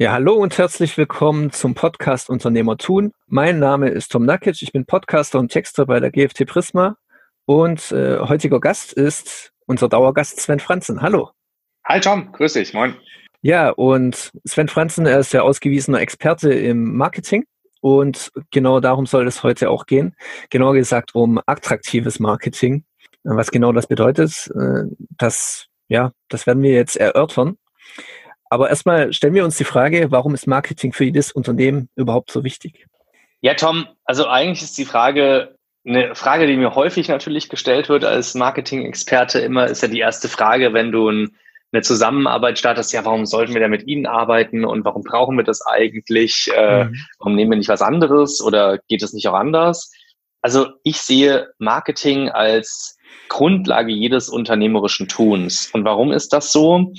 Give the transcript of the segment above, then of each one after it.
Ja, hallo und herzlich willkommen zum Podcast Unternehmer tun. Mein Name ist Tom Nakic, ich bin Podcaster und Texter bei der GFT Prisma und äh, heutiger Gast ist unser Dauergast Sven Franzen. Hallo. Hi Tom, grüß dich, moin. Ja, und Sven Franzen, er ist ja ausgewiesener Experte im Marketing und genau darum soll es heute auch gehen. Genauer gesagt um attraktives Marketing. Was genau das bedeutet, äh, das, ja, das werden wir jetzt erörtern. Aber erstmal stellen wir uns die Frage, warum ist Marketing für jedes Unternehmen überhaupt so wichtig? Ja, Tom, also eigentlich ist die Frage, eine Frage, die mir häufig natürlich gestellt wird als Marketing-Experte immer, ist ja die erste Frage, wenn du ein, eine Zusammenarbeit startest, ja, warum sollten wir da mit Ihnen arbeiten und warum brauchen wir das eigentlich? Äh, mhm. Warum nehmen wir nicht was anderes oder geht es nicht auch anders? Also ich sehe Marketing als Grundlage jedes unternehmerischen Tuns. Und warum ist das so?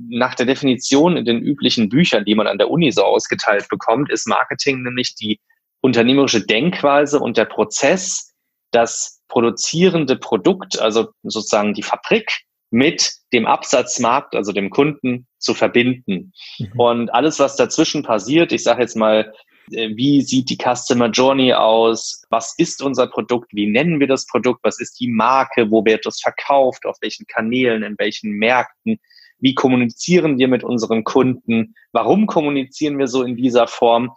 Nach der Definition in den üblichen Büchern, die man an der Uni so ausgeteilt bekommt, ist Marketing nämlich die unternehmerische Denkweise und der Prozess, das produzierende Produkt, also sozusagen die Fabrik, mit dem Absatzmarkt, also dem Kunden, zu verbinden. Mhm. Und alles, was dazwischen passiert, ich sage jetzt mal, äh, wie sieht die Customer Journey aus? Was ist unser Produkt? Wie nennen wir das Produkt? Was ist die Marke? Wo wird es verkauft? Auf welchen Kanälen? In welchen Märkten? Wie kommunizieren wir mit unseren Kunden? Warum kommunizieren wir so in dieser Form?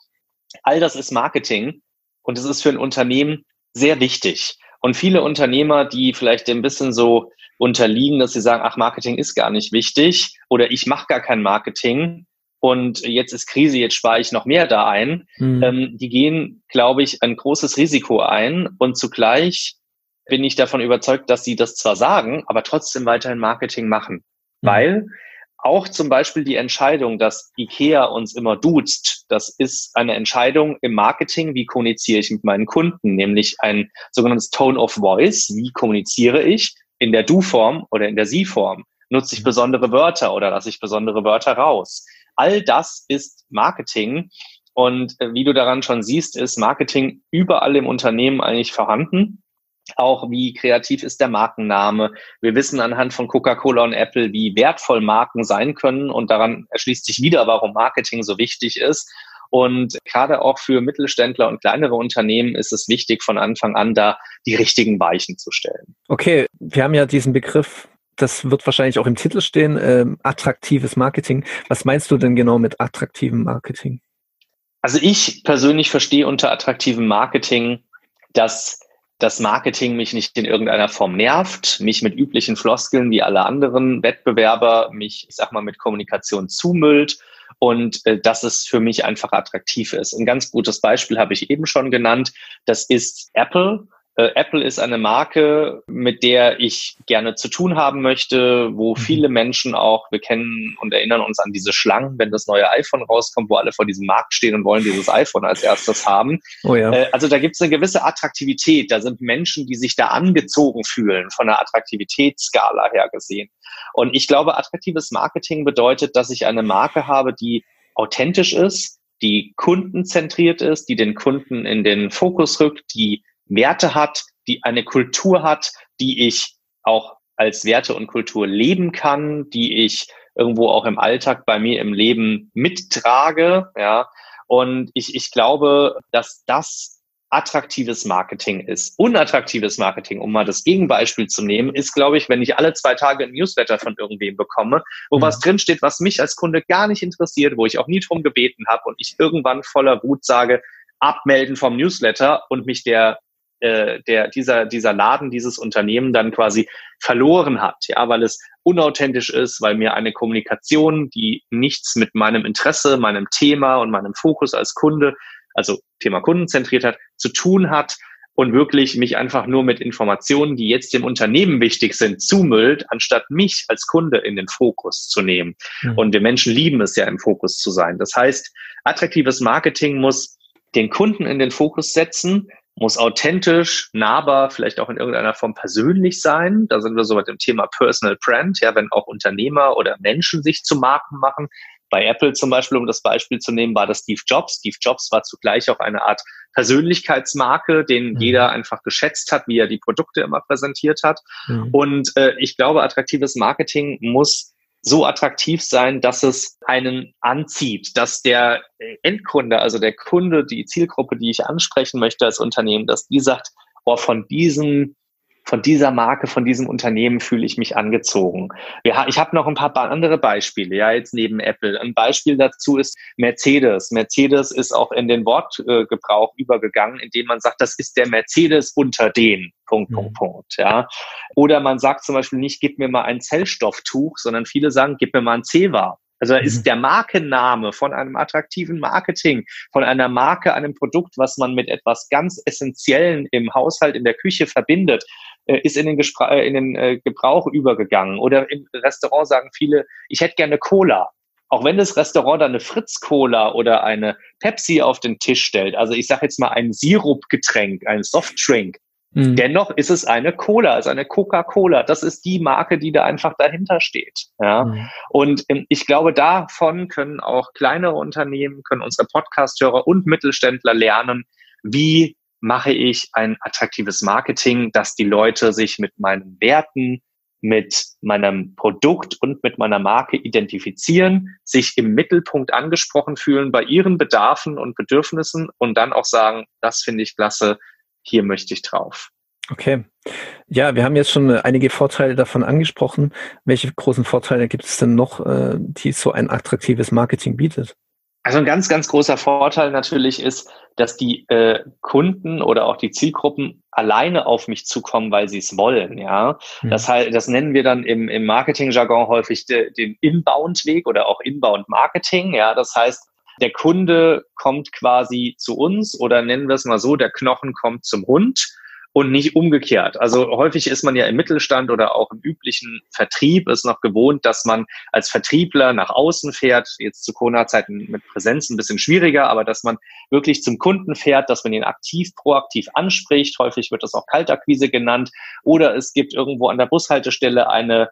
All das ist Marketing und es ist für ein Unternehmen sehr wichtig. Und viele Unternehmer, die vielleicht ein bisschen so unterliegen, dass sie sagen, ach, Marketing ist gar nicht wichtig oder ich mache gar kein Marketing und jetzt ist Krise, jetzt spare ich noch mehr da ein, mhm. ähm, die gehen, glaube ich, ein großes Risiko ein und zugleich bin ich davon überzeugt, dass sie das zwar sagen, aber trotzdem weiterhin Marketing machen. Mhm. Weil auch zum Beispiel die Entscheidung, dass IKEA uns immer duzt, das ist eine Entscheidung im Marketing, wie kommuniziere ich mit meinen Kunden, nämlich ein sogenanntes Tone of Voice, wie kommuniziere ich in der Du-Form oder in der Sie-Form, nutze ich mhm. besondere Wörter oder lasse ich besondere Wörter raus. All das ist Marketing und äh, wie du daran schon siehst, ist Marketing überall im Unternehmen eigentlich vorhanden auch wie kreativ ist der Markenname. Wir wissen anhand von Coca-Cola und Apple, wie wertvoll Marken sein können und daran erschließt sich wieder, warum Marketing so wichtig ist. Und gerade auch für Mittelständler und kleinere Unternehmen ist es wichtig, von Anfang an da die richtigen Weichen zu stellen. Okay, wir haben ja diesen Begriff, das wird wahrscheinlich auch im Titel stehen, äh, attraktives Marketing. Was meinst du denn genau mit attraktivem Marketing? Also ich persönlich verstehe unter attraktivem Marketing, dass das Marketing mich nicht in irgendeiner Form nervt, mich mit üblichen Floskeln wie alle anderen Wettbewerber, mich, ich sag mal, mit Kommunikation zumüllt und äh, dass es für mich einfach attraktiv ist. Ein ganz gutes Beispiel habe ich eben schon genannt. Das ist Apple. Äh, Apple ist eine Marke, mit der ich gerne zu tun haben möchte, wo mhm. viele Menschen auch, wir kennen und erinnern uns an diese Schlangen, wenn das neue iPhone rauskommt, wo alle vor diesem Markt stehen und wollen dieses iPhone als erstes haben. Oh ja. Äh, also da gibt es eine gewisse Attraktivität. Da sind Menschen, die sich da angezogen fühlen, von der Attraktivitätsskala her gesehen. Und ich glaube, attraktives Marketing bedeutet, dass ich eine Marke habe, die authentisch ist, die kundenzentriert ist, die den Kunden in den Fokus rückt, die Werte hat, die eine Kultur hat, die ich auch als Werte und Kultur leben kann, die ich irgendwo auch im Alltag bei mir im Leben mittrage, ja. Und ich, ich glaube, dass das attraktives Marketing ist. Unattraktives Marketing, um mal das Gegenbeispiel zu nehmen, ist, glaube ich, wenn ich alle zwei Tage ein Newsletter von irgendwem bekomme, wo mhm. was drinsteht, was mich als Kunde gar nicht interessiert, wo ich auch nie drum gebeten habe und ich irgendwann voller Wut sage, abmelden vom Newsletter und mich der äh, der, dieser, dieser Laden, dieses Unternehmen dann quasi verloren hat, ja, weil es unauthentisch ist, weil mir eine Kommunikation, die nichts mit meinem Interesse, meinem Thema und meinem Fokus als Kunde, also Thema kundenzentriert hat, zu tun hat und wirklich mich einfach nur mit Informationen, die jetzt dem Unternehmen wichtig sind, zumüllt, anstatt mich als Kunde in den Fokus zu nehmen. Mhm. Und wir Menschen lieben es ja, im Fokus zu sein. Das heißt, attraktives Marketing muss den Kunden in den Fokus setzen, muss authentisch, nahbar, vielleicht auch in irgendeiner Form persönlich sein. Da sind wir so mit dem Thema Personal Brand, ja, wenn auch Unternehmer oder Menschen sich zu Marken machen. Bei Apple zum Beispiel, um das Beispiel zu nehmen, war das Steve Jobs. Steve Jobs war zugleich auch eine Art Persönlichkeitsmarke, den mhm. jeder einfach geschätzt hat, wie er die Produkte immer präsentiert hat. Mhm. Und äh, ich glaube, attraktives Marketing muss so attraktiv sein, dass es einen anzieht, dass der Endkunde, also der Kunde, die Zielgruppe, die ich ansprechen möchte als Unternehmen, dass die sagt, oh, von diesem von dieser Marke, von diesem Unternehmen fühle ich mich angezogen. ich habe noch ein paar andere Beispiele, ja, jetzt neben Apple. Ein Beispiel dazu ist Mercedes. Mercedes ist auch in den Wortgebrauch übergegangen, indem man sagt, das ist der Mercedes unter den. Punkt, Punkt, mhm. Punkt, ja. Oder man sagt zum Beispiel nicht, gib mir mal ein Zellstofftuch, sondern viele sagen, gib mir mal ein Zewa. Also da ist mhm. der Markenname von einem attraktiven Marketing, von einer Marke, einem Produkt, was man mit etwas ganz Essentiellen im Haushalt, in der Küche verbindet, ist in den, Gespr äh, in den äh, Gebrauch übergegangen. Oder im Restaurant sagen viele, ich hätte gerne Cola. Auch wenn das Restaurant dann eine Fritz-Cola oder eine Pepsi auf den Tisch stellt, also ich sage jetzt mal ein Sirupgetränk, ein Softdrink, Mhm. Dennoch ist es eine Cola, also eine Coca-Cola. Das ist die Marke, die da einfach dahinter steht. Ja. Mhm. Und ähm, ich glaube, davon können auch kleinere Unternehmen, können unsere Podcasthörer und Mittelständler lernen, wie mache ich ein attraktives Marketing, dass die Leute sich mit meinen Werten, mit meinem Produkt und mit meiner Marke identifizieren, sich im Mittelpunkt angesprochen fühlen bei ihren Bedarfen und Bedürfnissen und dann auch sagen, das finde ich klasse, hier möchte ich drauf. Okay. Ja, wir haben jetzt schon einige Vorteile davon angesprochen. Welche großen Vorteile gibt es denn noch, äh, die so ein attraktives Marketing bietet? Also ein ganz, ganz großer Vorteil natürlich ist, dass die äh, Kunden oder auch die Zielgruppen alleine auf mich zukommen, weil sie es wollen. Ja, mhm. das heißt, das nennen wir dann im, im Marketing-Jargon häufig de, den Inbound-Weg oder auch Inbound-Marketing. Ja, das heißt, der Kunde kommt quasi zu uns oder nennen wir es mal so, der Knochen kommt zum Hund und nicht umgekehrt. Also häufig ist man ja im Mittelstand oder auch im üblichen Vertrieb ist noch gewohnt, dass man als Vertriebler nach außen fährt. Jetzt zu Corona-Zeiten mit Präsenz ein bisschen schwieriger, aber dass man wirklich zum Kunden fährt, dass man ihn aktiv, proaktiv anspricht. Häufig wird das auch Kaltakquise genannt. Oder es gibt irgendwo an der Bushaltestelle eine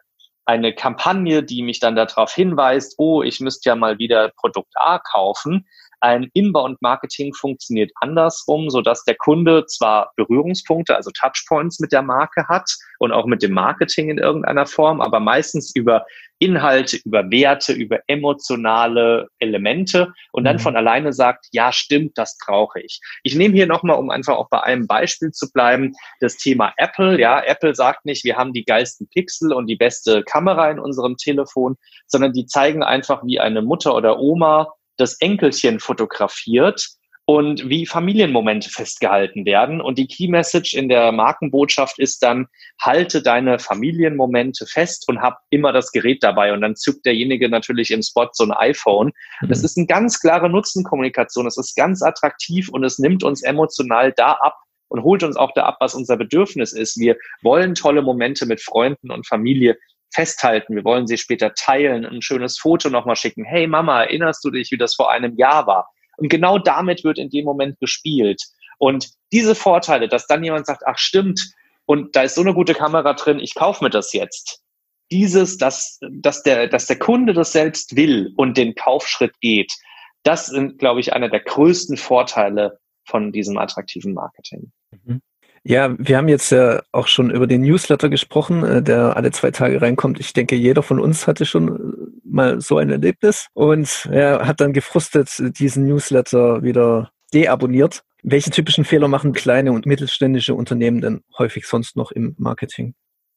eine Kampagne, die mich dann darauf hinweist, oh, ich müsste ja mal wieder Produkt A kaufen. Ein Inbound-Marketing funktioniert andersrum, so dass der Kunde zwar Berührungspunkte, also Touchpoints mit der Marke hat und auch mit dem Marketing in irgendeiner Form, aber meistens über Inhalte, über Werte, über emotionale Elemente und dann mhm. von alleine sagt, ja, stimmt, das brauche ich. Ich nehme hier nochmal, um einfach auch bei einem Beispiel zu bleiben, das Thema Apple. Ja, Apple sagt nicht, wir haben die geilsten Pixel und die beste Kamera in unserem Telefon, sondern die zeigen einfach, wie eine Mutter oder Oma das Enkelchen fotografiert und wie Familienmomente festgehalten werden. Und die Key Message in der Markenbotschaft ist dann, halte deine Familienmomente fest und hab immer das Gerät dabei. Und dann zückt derjenige natürlich im Spot so ein iPhone. Mhm. Das ist eine ganz klare Nutzenkommunikation. Es ist ganz attraktiv und es nimmt uns emotional da ab, und holt uns auch da ab, was unser Bedürfnis ist. Wir wollen tolle Momente mit Freunden und Familie festhalten. Wir wollen sie später teilen, ein schönes Foto nochmal schicken. Hey Mama, erinnerst du dich, wie das vor einem Jahr war? Und genau damit wird in dem Moment gespielt. Und diese Vorteile, dass dann jemand sagt, ach stimmt, und da ist so eine gute Kamera drin, ich kaufe mir das jetzt. Dieses, dass, dass, der, dass der Kunde das selbst will und den Kaufschritt geht, das sind, glaube ich, einer der größten Vorteile von diesem attraktiven Marketing. Mhm. Ja, wir haben jetzt ja auch schon über den Newsletter gesprochen, äh, der alle zwei Tage reinkommt. Ich denke, jeder von uns hatte schon äh, mal so ein Erlebnis und er hat dann gefrustet diesen Newsletter wieder deabonniert. Welche typischen Fehler machen kleine und mittelständische Unternehmen denn häufig sonst noch im Marketing?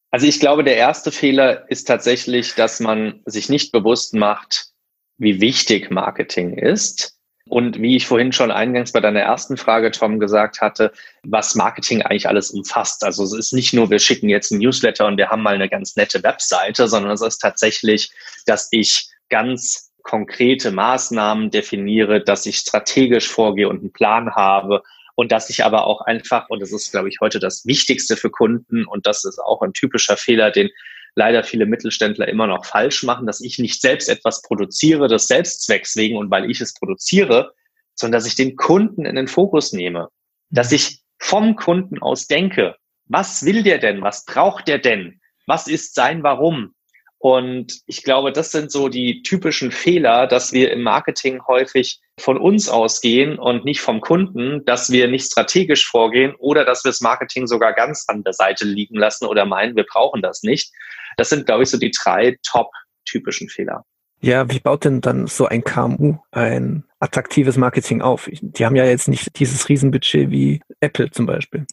Also ich glaube, der erste Fehler ist tatsächlich, dass man sich nicht bewusst macht, wie wichtig Marketing ist und wie ich vorhin schon eingangs bei deiner ersten Frage, Tom, gesagt hatte, was Marketing eigentlich alles umfasst. Also es ist nicht nur, wir schicken jetzt ein Newsletter und wir haben mal eine ganz nette Webseite, sondern es ist tatsächlich, dass ich ganz konkrete Maßnahmen definiere, dass ich strategisch vorgehe und einen Plan habe und dass ich aber auch einfach, und das ist, glaube ich, heute das Wichtigste für Kunden und das ist auch ein typischer Fehler, den leider viele Mittelständler immer noch falsch machen, dass ich nicht selbst etwas produziere, des Selbstzwecks wegen und weil ich es produziere, sondern dass ich den Kunden in den Fokus nehme, dass ich vom Kunden aus denke, was will der denn, was braucht der denn, was ist sein Warum? Und ich glaube, das sind so die typischen Fehler, dass wir im Marketing häufig von uns ausgehen und nicht vom Kunden, dass wir nicht strategisch vorgehen oder dass wir das Marketing sogar ganz an der Seite liegen lassen oder meinen, wir brauchen das nicht. Das sind, glaube ich, so die drei Top typischen Fehler. Ja, wie baut denn dann so ein KMU ein attraktives Marketing auf? Die haben ja jetzt nicht dieses Riesenbudget wie Apple zum Beispiel.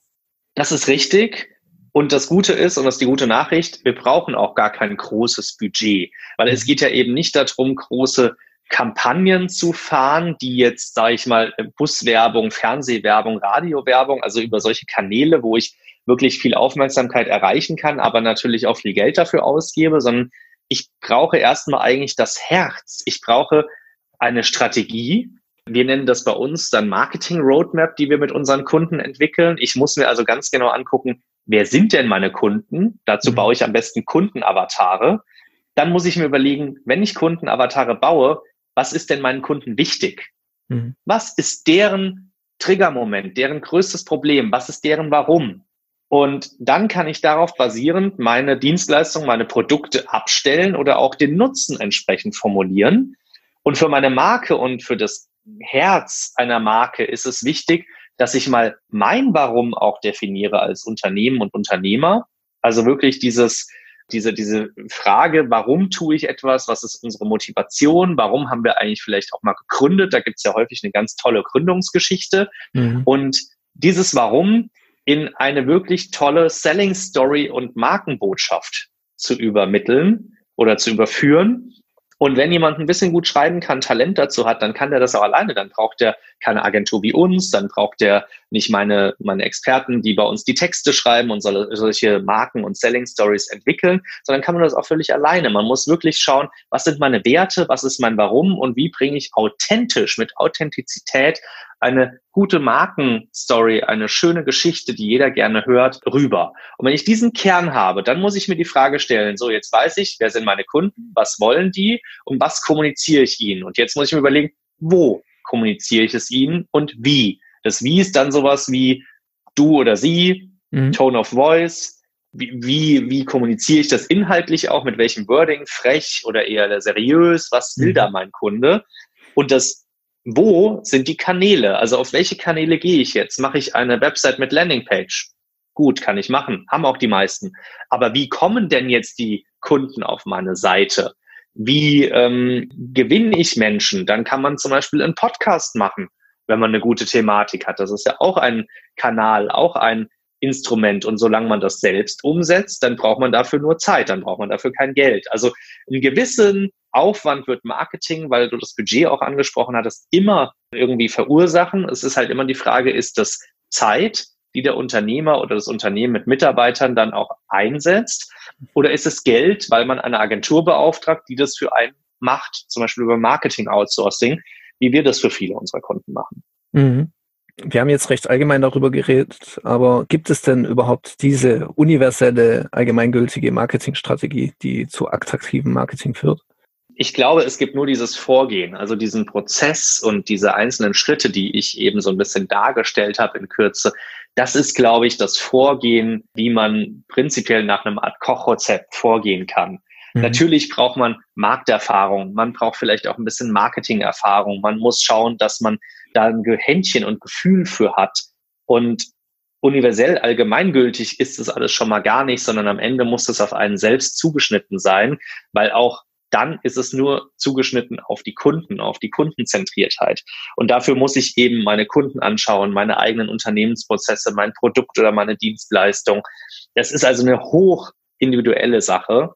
Das ist richtig. Und das Gute ist, und das ist die gute Nachricht, wir brauchen auch gar kein großes Budget, weil es geht ja eben nicht darum, große Kampagnen zu fahren, die jetzt, sage ich mal, Buswerbung, Fernsehwerbung, Radiowerbung, also über solche Kanäle, wo ich wirklich viel Aufmerksamkeit erreichen kann, aber natürlich auch viel Geld dafür ausgebe, sondern ich brauche erstmal eigentlich das Herz. Ich brauche eine Strategie. Wir nennen das bei uns dann Marketing Roadmap, die wir mit unseren Kunden entwickeln. Ich muss mir also ganz genau angucken, wer sind denn meine Kunden? Dazu mhm. baue ich am besten Kundenavatare. Dann muss ich mir überlegen, wenn ich Kundenavatare baue, was ist denn meinen Kunden wichtig? Mhm. Was ist deren Triggermoment, deren größtes Problem? Was ist deren Warum? Und dann kann ich darauf basierend meine Dienstleistung, meine Produkte abstellen oder auch den Nutzen entsprechend formulieren. Und für meine Marke und für das Herz einer Marke ist es wichtig, dass ich mal mein Warum auch definiere als Unternehmen und Unternehmer. Also wirklich dieses, diese, diese Frage, warum tue ich etwas? Was ist unsere Motivation? Warum haben wir eigentlich vielleicht auch mal gegründet? Da gibt es ja häufig eine ganz tolle Gründungsgeschichte. Mhm. Und dieses Warum in eine wirklich tolle Selling Story und Markenbotschaft zu übermitteln oder zu überführen. Und wenn jemand ein bisschen gut schreiben kann, Talent dazu hat, dann kann der das auch alleine. Dann braucht er keine Agentur wie uns, dann braucht er nicht meine, meine Experten, die bei uns die Texte schreiben und solche Marken und Selling Stories entwickeln, sondern kann man das auch völlig alleine. Man muss wirklich schauen, was sind meine Werte, was ist mein Warum und wie bringe ich authentisch mit Authentizität eine gute Markenstory, eine schöne Geschichte, die jeder gerne hört, rüber. Und wenn ich diesen Kern habe, dann muss ich mir die Frage stellen, so jetzt weiß ich, wer sind meine Kunden, was wollen die und was kommuniziere ich ihnen? Und jetzt muss ich mir überlegen, wo kommuniziere ich es ihnen und wie? Das Wie ist dann sowas wie du oder sie, mhm. Tone of Voice, wie, wie, wie kommuniziere ich das inhaltlich auch, mit welchem Wording, frech oder eher seriös, was will mhm. da mein Kunde? Und das wo sind die Kanäle? Also auf welche Kanäle gehe ich jetzt? Mache ich eine Website mit Landingpage? Gut, kann ich machen, haben auch die meisten. Aber wie kommen denn jetzt die Kunden auf meine Seite? Wie ähm, gewinne ich Menschen? Dann kann man zum Beispiel einen Podcast machen, wenn man eine gute Thematik hat. Das ist ja auch ein Kanal, auch ein Instrument. Und solange man das selbst umsetzt, dann braucht man dafür nur Zeit, dann braucht man dafür kein Geld. Also einen gewissen Aufwand wird Marketing, weil du das Budget auch angesprochen hattest, immer irgendwie verursachen. Es ist halt immer die Frage, ist das Zeit, die der Unternehmer oder das Unternehmen mit Mitarbeitern dann auch einsetzt? Oder ist es Geld, weil man eine Agentur beauftragt, die das für einen macht, zum Beispiel über Marketing Outsourcing, wie wir das für viele unserer Kunden machen? Mhm. Wir haben jetzt recht allgemein darüber geredet, aber gibt es denn überhaupt diese universelle, allgemeingültige Marketingstrategie, die zu attraktivem Marketing führt? Ich glaube, es gibt nur dieses Vorgehen, also diesen Prozess und diese einzelnen Schritte, die ich eben so ein bisschen dargestellt habe in Kürze. Das ist, glaube ich, das Vorgehen, wie man prinzipiell nach einem Art Kochrezept vorgehen kann. Mhm. Natürlich braucht man Markterfahrung, man braucht vielleicht auch ein bisschen Marketingerfahrung, man muss schauen, dass man da ein Händchen und Gefühl für hat. Und universell allgemeingültig ist das alles schon mal gar nicht, sondern am Ende muss es auf einen selbst zugeschnitten sein, weil auch dann ist es nur zugeschnitten auf die Kunden, auf die Kundenzentriertheit. Und dafür muss ich eben meine Kunden anschauen, meine eigenen Unternehmensprozesse, mein Produkt oder meine Dienstleistung. Das ist also eine hoch individuelle Sache.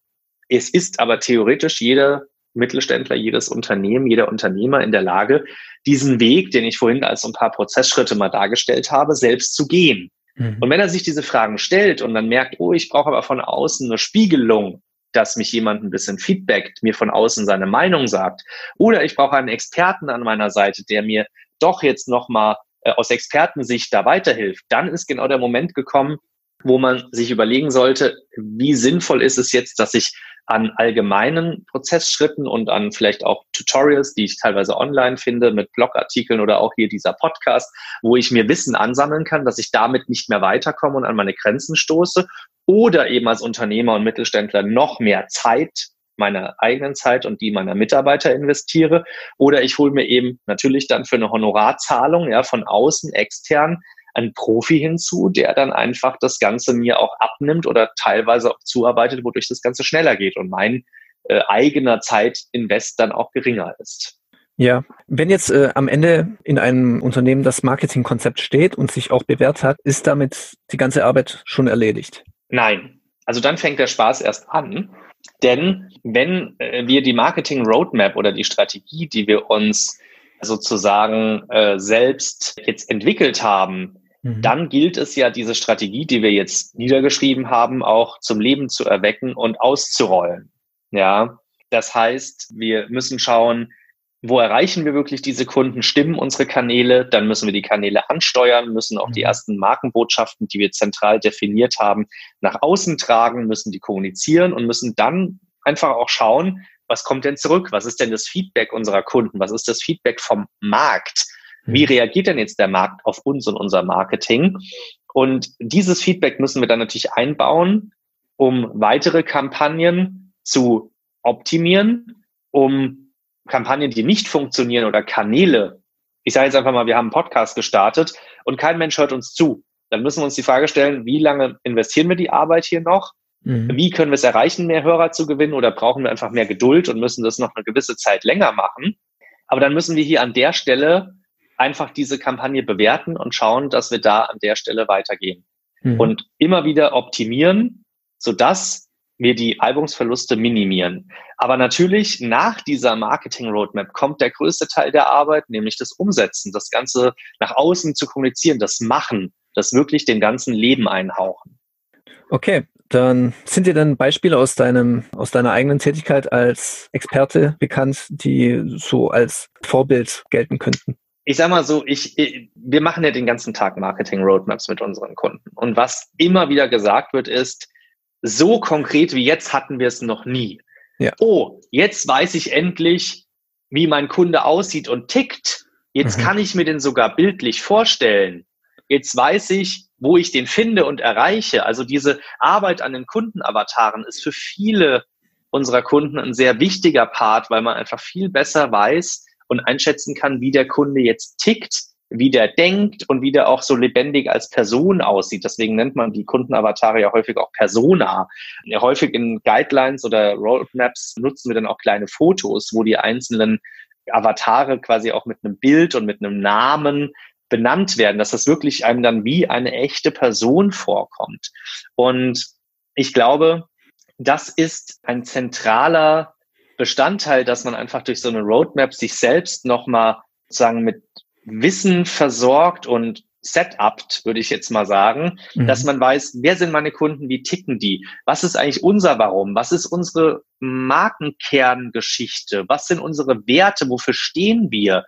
Es ist aber theoretisch jeder Mittelständler, jedes Unternehmen, jeder Unternehmer in der Lage, diesen Weg, den ich vorhin als ein paar Prozessschritte mal dargestellt habe, selbst zu gehen. Mhm. Und wenn er sich diese Fragen stellt und dann merkt, oh, ich brauche aber von außen eine Spiegelung, dass mich jemand ein bisschen feedbackt, mir von außen seine Meinung sagt. Oder ich brauche einen Experten an meiner Seite, der mir doch jetzt nochmal äh, aus Expertensicht da weiterhilft. Dann ist genau der Moment gekommen, wo man sich überlegen sollte, wie sinnvoll ist es jetzt, dass ich an allgemeinen Prozessschritten und an vielleicht auch Tutorials, die ich teilweise online finde, mit Blogartikeln oder auch hier dieser Podcast, wo ich mir Wissen ansammeln kann, dass ich damit nicht mehr weiterkomme und an meine Grenzen stoße oder eben als Unternehmer und Mittelständler noch mehr Zeit meiner eigenen Zeit und die meiner Mitarbeiter investiere. Oder ich hole mir eben natürlich dann für eine Honorarzahlung ja, von außen extern einen Profi hinzu, der dann einfach das Ganze mir auch abnimmt oder teilweise auch zuarbeitet, wodurch das Ganze schneller geht. Und mein äh, eigener Zeitinvest dann auch geringer ist. Ja, wenn jetzt äh, am Ende in einem Unternehmen das Marketingkonzept steht und sich auch bewährt hat, ist damit die ganze Arbeit schon erledigt? Nein. Also dann fängt der Spaß erst an. Denn wenn äh, wir die Marketing Roadmap oder die Strategie, die wir uns sozusagen äh, selbst jetzt entwickelt haben, mhm. dann gilt es ja, diese Strategie, die wir jetzt niedergeschrieben haben, auch zum Leben zu erwecken und auszurollen. Ja, das heißt, wir müssen schauen, wo erreichen wir wirklich diese Kunden, stimmen unsere Kanäle, dann müssen wir die Kanäle ansteuern, müssen auch die mhm. ersten Markenbotschaften, die wir zentral definiert haben, nach außen tragen, müssen die kommunizieren und müssen dann einfach auch schauen, was kommt denn zurück? Was ist denn das Feedback unserer Kunden? Was ist das Feedback vom Markt? Wie mhm. reagiert denn jetzt der Markt auf uns und unser Marketing? Und dieses Feedback müssen wir dann natürlich einbauen, um weitere Kampagnen zu optimieren, um Kampagnen, die nicht funktionieren oder Kanäle, ich sage jetzt einfach mal, wir haben einen Podcast gestartet und kein Mensch hört uns zu. Dann müssen wir uns die Frage stellen, wie lange investieren wir die Arbeit hier noch? Mhm. Wie können wir es erreichen, mehr Hörer zu gewinnen oder brauchen wir einfach mehr Geduld und müssen das noch eine gewisse Zeit länger machen? Aber dann müssen wir hier an der Stelle einfach diese Kampagne bewerten und schauen, dass wir da an der Stelle weitergehen. Mhm. Und immer wieder optimieren, sodass wir die Albumsverluste minimieren. Aber natürlich nach dieser Marketing Roadmap kommt der größte Teil der Arbeit, nämlich das Umsetzen, das Ganze nach außen zu kommunizieren, das Machen, das wirklich dem ganzen Leben einhauchen. Okay, dann sind dir dann Beispiele aus deinem, aus deiner eigenen Tätigkeit als Experte bekannt, die so als Vorbild gelten könnten? Ich sag mal so, ich, wir machen ja den ganzen Tag Marketing Roadmaps mit unseren Kunden. Und was immer wieder gesagt wird, ist, so konkret wie jetzt hatten wir es noch nie. Ja. Oh, jetzt weiß ich endlich, wie mein Kunde aussieht und tickt. Jetzt mhm. kann ich mir den sogar bildlich vorstellen. Jetzt weiß ich, wo ich den finde und erreiche. Also diese Arbeit an den Kundenavataren ist für viele unserer Kunden ein sehr wichtiger Part, weil man einfach viel besser weiß und einschätzen kann, wie der Kunde jetzt tickt wie der denkt und wie der auch so lebendig als Person aussieht. Deswegen nennt man die Kundenavatare ja häufig auch Persona. Ja, häufig in Guidelines oder Roadmaps nutzen wir dann auch kleine Fotos, wo die einzelnen Avatare quasi auch mit einem Bild und mit einem Namen benannt werden, dass das wirklich einem dann wie eine echte Person vorkommt. Und ich glaube, das ist ein zentraler Bestandteil, dass man einfach durch so eine Roadmap sich selbst nochmal sozusagen mit Wissen versorgt und setupt, würde ich jetzt mal sagen, mhm. dass man weiß, wer sind meine Kunden, wie ticken die, was ist eigentlich unser Warum, was ist unsere Markenkerngeschichte, was sind unsere Werte, wofür stehen wir,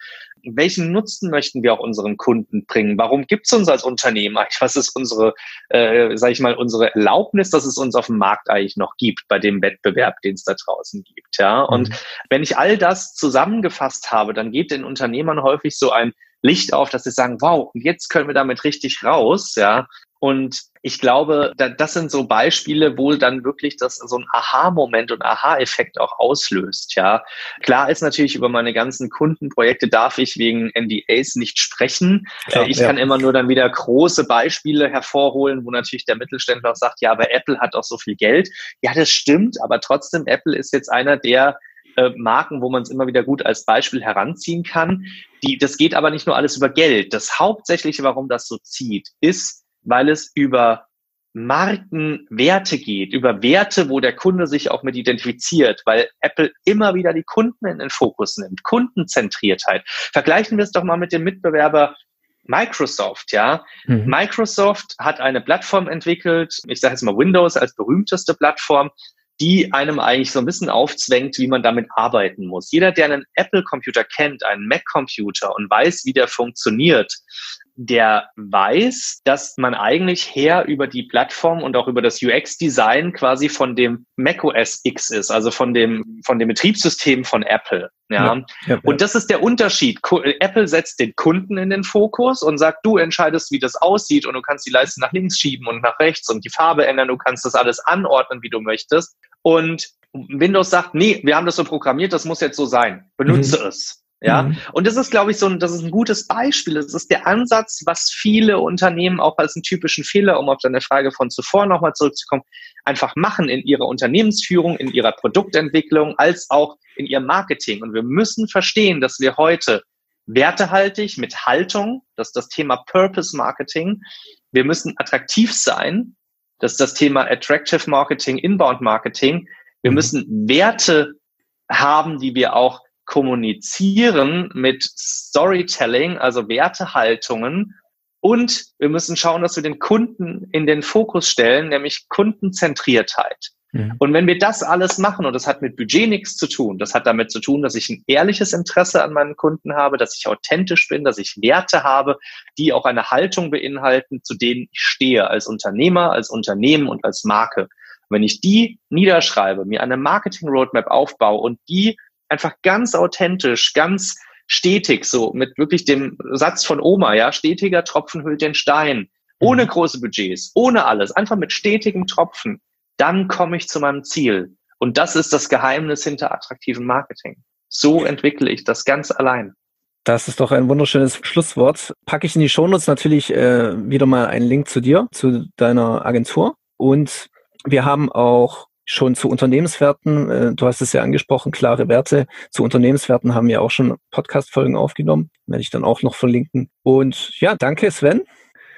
welchen Nutzen möchten wir auch unseren Kunden bringen, warum gibt es uns als Unternehmen eigentlich, was ist unsere, äh, sage ich mal, unsere Erlaubnis, dass es uns auf dem Markt eigentlich noch gibt, bei dem Wettbewerb, den es da draußen gibt, ja, und mhm. wenn ich all das zusammengefasst habe, dann geht den Unternehmern häufig so ein Licht auf, dass sie sagen, wow, jetzt können wir damit richtig raus, ja. Und ich glaube, das sind so Beispiele, wo dann wirklich das so ein Aha-Moment und Aha-Effekt auch auslöst. Ja, klar ist natürlich über meine ganzen Kundenprojekte darf ich wegen NDAs nicht sprechen. Klar, ich ja. kann immer nur dann wieder große Beispiele hervorholen, wo natürlich der Mittelständler auch sagt, ja, aber Apple hat auch so viel Geld. Ja, das stimmt, aber trotzdem Apple ist jetzt einer der äh, Marken, wo man es immer wieder gut als Beispiel heranziehen kann. Die, das geht aber nicht nur alles über Geld. Das Hauptsächliche, warum das so zieht, ist, weil es über Markenwerte geht, über Werte, wo der Kunde sich auch mit identifiziert, weil Apple immer wieder die Kunden in den Fokus nimmt, Kundenzentriertheit. Vergleichen wir es doch mal mit dem Mitbewerber Microsoft, ja. Mhm. Microsoft hat eine Plattform entwickelt, ich sage jetzt mal Windows als berühmteste Plattform, die einem eigentlich so ein bisschen aufzwängt, wie man damit arbeiten muss. Jeder, der einen Apple-Computer kennt, einen Mac-Computer und weiß, wie der funktioniert, der weiß, dass man eigentlich her über die Plattform und auch über das UX-Design quasi von dem macOS X ist, also von dem, von dem Betriebssystem von Apple. Ja? ja, ja und das ist der Unterschied. Apple setzt den Kunden in den Fokus und sagt, du entscheidest, wie das aussieht und du kannst die Leiste nach links schieben und nach rechts und die Farbe ändern, du kannst das alles anordnen, wie du möchtest. Und Windows sagt, nee, wir haben das so programmiert, das muss jetzt so sein. Benutze mhm. es. Ja, mhm. und das ist, glaube ich, so ein, das ist ein gutes Beispiel. Das ist der Ansatz, was viele Unternehmen auch als einen typischen Fehler, um auf deine Frage von zuvor nochmal zurückzukommen, einfach machen in ihrer Unternehmensführung, in ihrer Produktentwicklung, als auch in ihrem Marketing. Und wir müssen verstehen, dass wir heute wertehaltig mit Haltung, das ist das Thema Purpose Marketing. Wir müssen attraktiv sein. Das ist das Thema Attractive Marketing, Inbound Marketing. Wir mhm. müssen Werte haben, die wir auch kommunizieren mit Storytelling, also Wertehaltungen. Und wir müssen schauen, dass wir den Kunden in den Fokus stellen, nämlich Kundenzentriertheit. Mhm. Und wenn wir das alles machen, und das hat mit Budget nichts zu tun, das hat damit zu tun, dass ich ein ehrliches Interesse an meinen Kunden habe, dass ich authentisch bin, dass ich Werte habe, die auch eine Haltung beinhalten, zu denen ich stehe als Unternehmer, als Unternehmen und als Marke. wenn ich die niederschreibe, mir eine Marketing Roadmap aufbaue und die einfach ganz authentisch, ganz stetig, so mit wirklich dem Satz von Oma, ja, stetiger Tropfen hüllt den Stein, ohne mhm. große Budgets, ohne alles, einfach mit stetigem Tropfen, dann komme ich zu meinem Ziel. Und das ist das Geheimnis hinter attraktivem Marketing. So entwickle ich das ganz allein. Das ist doch ein wunderschönes Schlusswort. Packe ich in die Shownotes natürlich äh, wieder mal einen Link zu dir, zu deiner Agentur. Und wir haben auch schon zu Unternehmenswerten, äh, du hast es ja angesprochen, klare Werte. Zu Unternehmenswerten haben wir auch schon Podcast-Folgen aufgenommen. Werde ich dann auch noch verlinken. Und ja, danke Sven.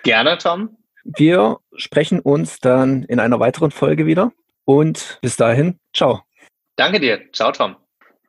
Gerne, Tom. Wir sprechen uns dann in einer weiteren Folge wieder. Und bis dahin, ciao. Danke dir. Ciao, Tom.